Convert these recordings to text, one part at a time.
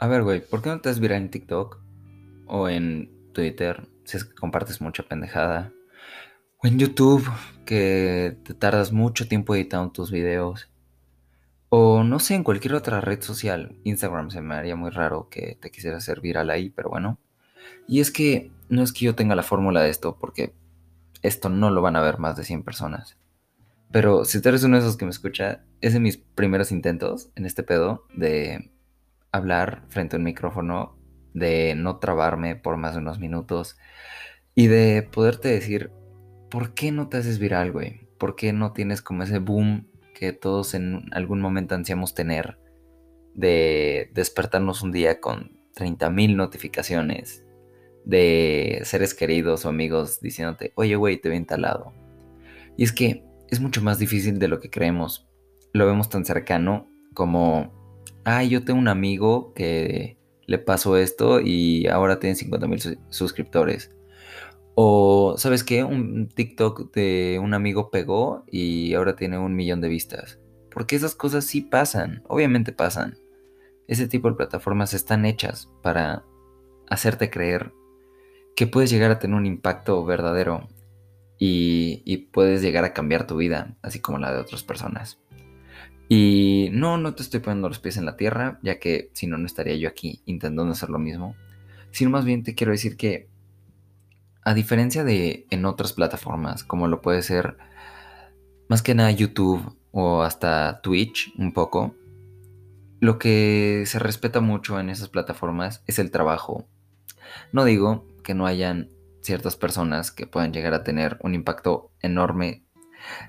A ver, güey, ¿por qué no te das viral en TikTok? O en Twitter, si es que compartes mucha pendejada. O en YouTube, que te tardas mucho tiempo editando tus videos. O no sé, en cualquier otra red social. Instagram se me haría muy raro que te quisiera hacer viral ahí, pero bueno. Y es que no es que yo tenga la fórmula de esto, porque esto no lo van a ver más de 100 personas. Pero si tú eres uno de esos que me escucha, es de mis primeros intentos en este pedo de hablar frente a un micrófono, de no trabarme por más de unos minutos y de poderte decir, ¿por qué no te haces viral, güey? ¿Por qué no tienes como ese boom que todos en algún momento ansiamos tener de despertarnos un día con 30.000 notificaciones de seres queridos o amigos diciéndote, oye, güey, te vi talado? Y es que es mucho más difícil de lo que creemos. Lo vemos tan cercano como ah, yo tengo un amigo que le pasó esto y ahora tiene 50 mil suscriptores. O, ¿sabes qué? Un TikTok de un amigo pegó y ahora tiene un millón de vistas. Porque esas cosas sí pasan, obviamente pasan. Ese tipo de plataformas están hechas para hacerte creer que puedes llegar a tener un impacto verdadero y puedes llegar a cambiar tu vida, así como la de otras personas. Y no, no te estoy poniendo los pies en la tierra, ya que si no, no estaría yo aquí intentando hacer lo mismo. Sino más bien te quiero decir que, a diferencia de en otras plataformas, como lo puede ser más que nada YouTube o hasta Twitch un poco, lo que se respeta mucho en esas plataformas es el trabajo. No digo que no hayan ciertas personas que puedan llegar a tener un impacto enorme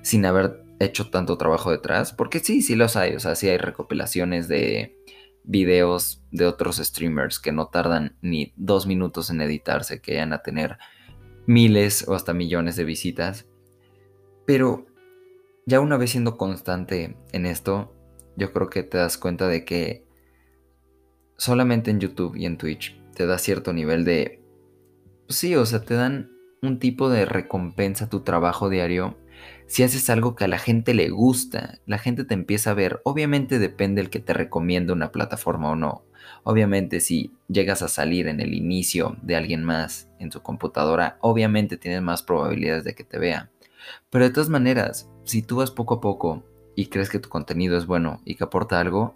sin haber hecho tanto trabajo detrás, porque sí, sí los hay, o sea, sí hay recopilaciones de videos de otros streamers que no tardan ni dos minutos en editarse, que vayan a tener miles o hasta millones de visitas. Pero ya una vez siendo constante en esto, yo creo que te das cuenta de que solamente en YouTube y en Twitch te da cierto nivel de... Pues sí, o sea, te dan un tipo de recompensa a tu trabajo diario si haces algo que a la gente le gusta, la gente te empieza a ver. Obviamente depende el que te recomienda una plataforma o no. Obviamente si llegas a salir en el inicio de alguien más en su computadora, obviamente tienes más probabilidades de que te vea. Pero de todas maneras, si tú vas poco a poco y crees que tu contenido es bueno y que aporta algo,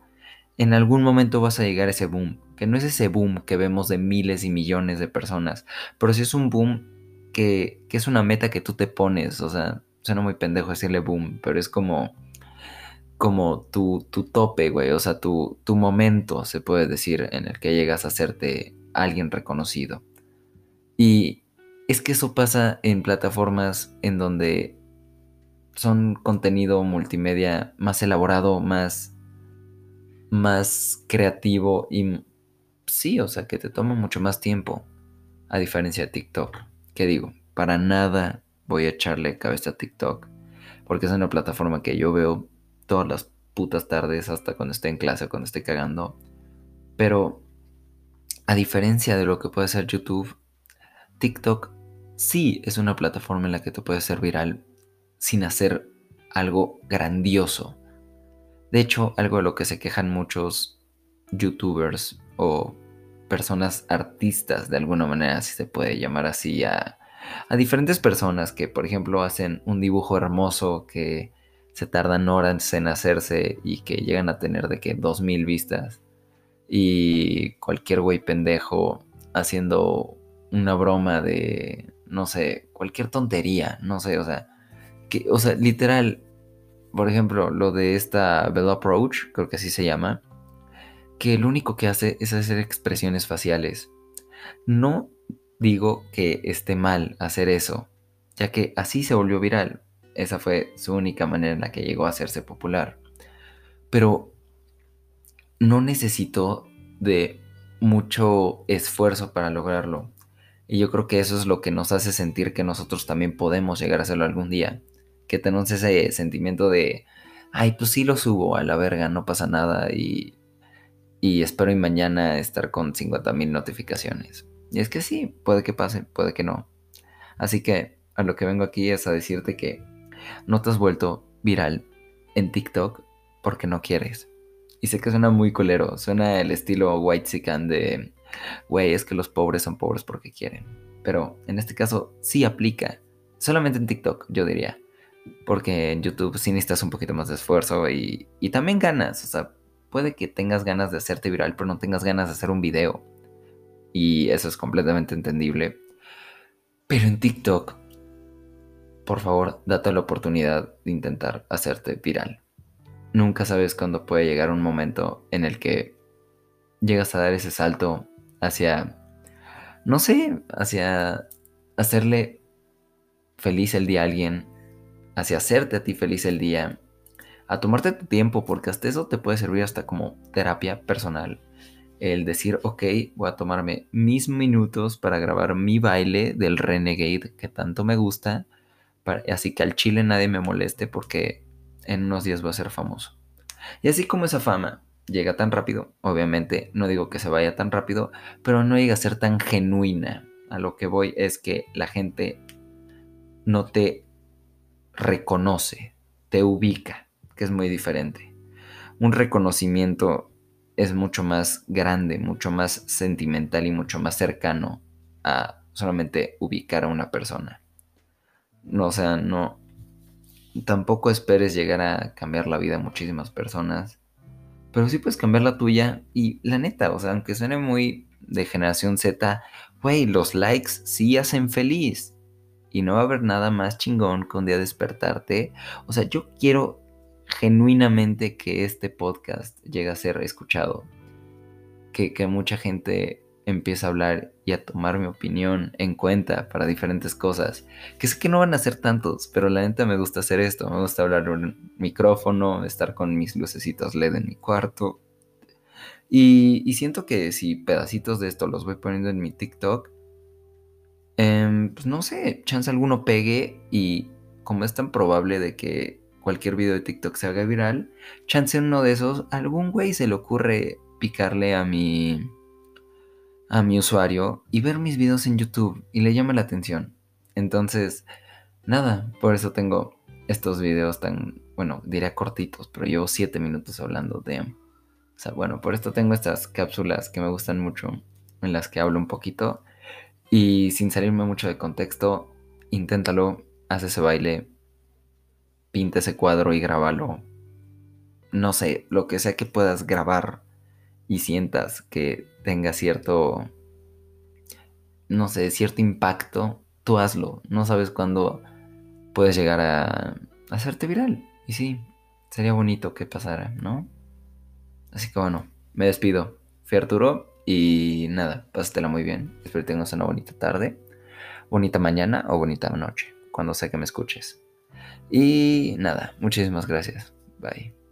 en algún momento vas a llegar a ese boom, que no es ese boom que vemos de miles y millones de personas, pero sí es un boom que, que es una meta que tú te pones, o sea, suena muy pendejo decirle boom, pero es como, como tu, tu tope, güey, o sea, tu, tu momento, se puede decir, en el que llegas a hacerte alguien reconocido. Y es que eso pasa en plataformas en donde son contenido multimedia más elaborado, más, más creativo y sí, o sea, que te toma mucho más tiempo, a diferencia de TikTok. Que digo, para nada voy a echarle cabeza a TikTok. Porque es una plataforma que yo veo todas las putas tardes hasta cuando esté en clase o cuando esté cagando. Pero a diferencia de lo que puede ser YouTube, TikTok sí es una plataforma en la que te puedes ser viral sin hacer algo grandioso. De hecho, algo de lo que se quejan muchos youtubers o personas artistas de alguna manera, si se puede llamar así a, a diferentes personas que, por ejemplo, hacen un dibujo hermoso que se tardan horas en hacerse y que llegan a tener de que dos mil vistas. Y cualquier güey pendejo haciendo una broma de, no sé, cualquier tontería, no sé, o sea, que, o sea, literal, por ejemplo, lo de esta Bell Approach, creo que así se llama, que lo único que hace es hacer expresiones faciales. No digo que esté mal hacer eso, ya que así se volvió viral. Esa fue su única manera en la que llegó a hacerse popular. Pero no necesitó de mucho esfuerzo para lograrlo. Y yo creo que eso es lo que nos hace sentir que nosotros también podemos llegar a hacerlo algún día. Que tenemos ese sentimiento de, ay, pues sí lo subo a la verga, no pasa nada y, y espero y mañana estar con 50.000 notificaciones. Y es que sí, puede que pase, puede que no. Así que a lo que vengo aquí es a decirte que no te has vuelto viral en TikTok porque no quieres. Y sé que suena muy colero, suena el estilo white sican de, güey, es que los pobres son pobres porque quieren. Pero en este caso sí aplica. Solamente en TikTok, yo diría. Porque en YouTube sí necesitas un poquito más de esfuerzo y, y también ganas. O sea, puede que tengas ganas de hacerte viral, pero no tengas ganas de hacer un video. Y eso es completamente entendible. Pero en TikTok, por favor, date la oportunidad de intentar hacerte viral. Nunca sabes cuándo puede llegar un momento en el que llegas a dar ese salto hacia, no sé, hacia hacerle feliz el día a alguien, hacia hacerte a ti feliz el día, a tomarte tu tiempo, porque hasta eso te puede servir hasta como terapia personal. El decir, ok, voy a tomarme mis minutos para grabar mi baile del Renegade que tanto me gusta, así que al chile nadie me moleste porque en unos días voy a ser famoso. Y así como esa fama llega tan rápido, obviamente no digo que se vaya tan rápido, pero no llega a ser tan genuina. A lo que voy es que la gente no te reconoce, te ubica, que es muy diferente. Un reconocimiento es mucho más grande, mucho más sentimental y mucho más cercano a solamente ubicar a una persona. No, o sea, no. Tampoco esperes llegar a cambiar la vida a muchísimas personas. Pero sí puedes cambiar la tuya. Y la neta, o sea, aunque suene muy de generación Z, güey, los likes sí hacen feliz. Y no va a haber nada más chingón que un día despertarte. O sea, yo quiero genuinamente que este podcast llegue a ser escuchado. Que, que mucha gente empieza a hablar y a tomar mi opinión en cuenta para diferentes cosas. Que sé que no van a ser tantos, pero la neta me gusta hacer esto. Me gusta hablar un micrófono, estar con mis lucecitos LED en mi cuarto. Y, siento que si pedacitos de esto los voy poniendo en mi TikTok, em, pues no sé, chance alguno pegue y como es tan probable de que cualquier video de TikTok se haga viral, chance en uno de esos, algún güey se le ocurre picarle a mi a mi usuario y ver mis videos en YouTube y le llama la atención. Entonces, nada, por eso tengo estos videos tan, bueno, diría cortitos, pero llevo 7 minutos hablando de... O sea, bueno, por esto tengo estas cápsulas que me gustan mucho, en las que hablo un poquito y sin salirme mucho de contexto, inténtalo, haz ese baile, pinta ese cuadro y grábalo. No sé, lo que sea que puedas grabar y sientas que tenga cierto, no sé, cierto impacto, tú hazlo. No sabes cuándo puedes llegar a hacerte viral. Y sí, sería bonito que pasara, ¿no? Así que bueno, me despido. Fui Arturo y nada, pásatela muy bien. Espero que tengas una bonita tarde, bonita mañana o bonita noche, cuando sea que me escuches. Y nada, muchísimas gracias. Bye.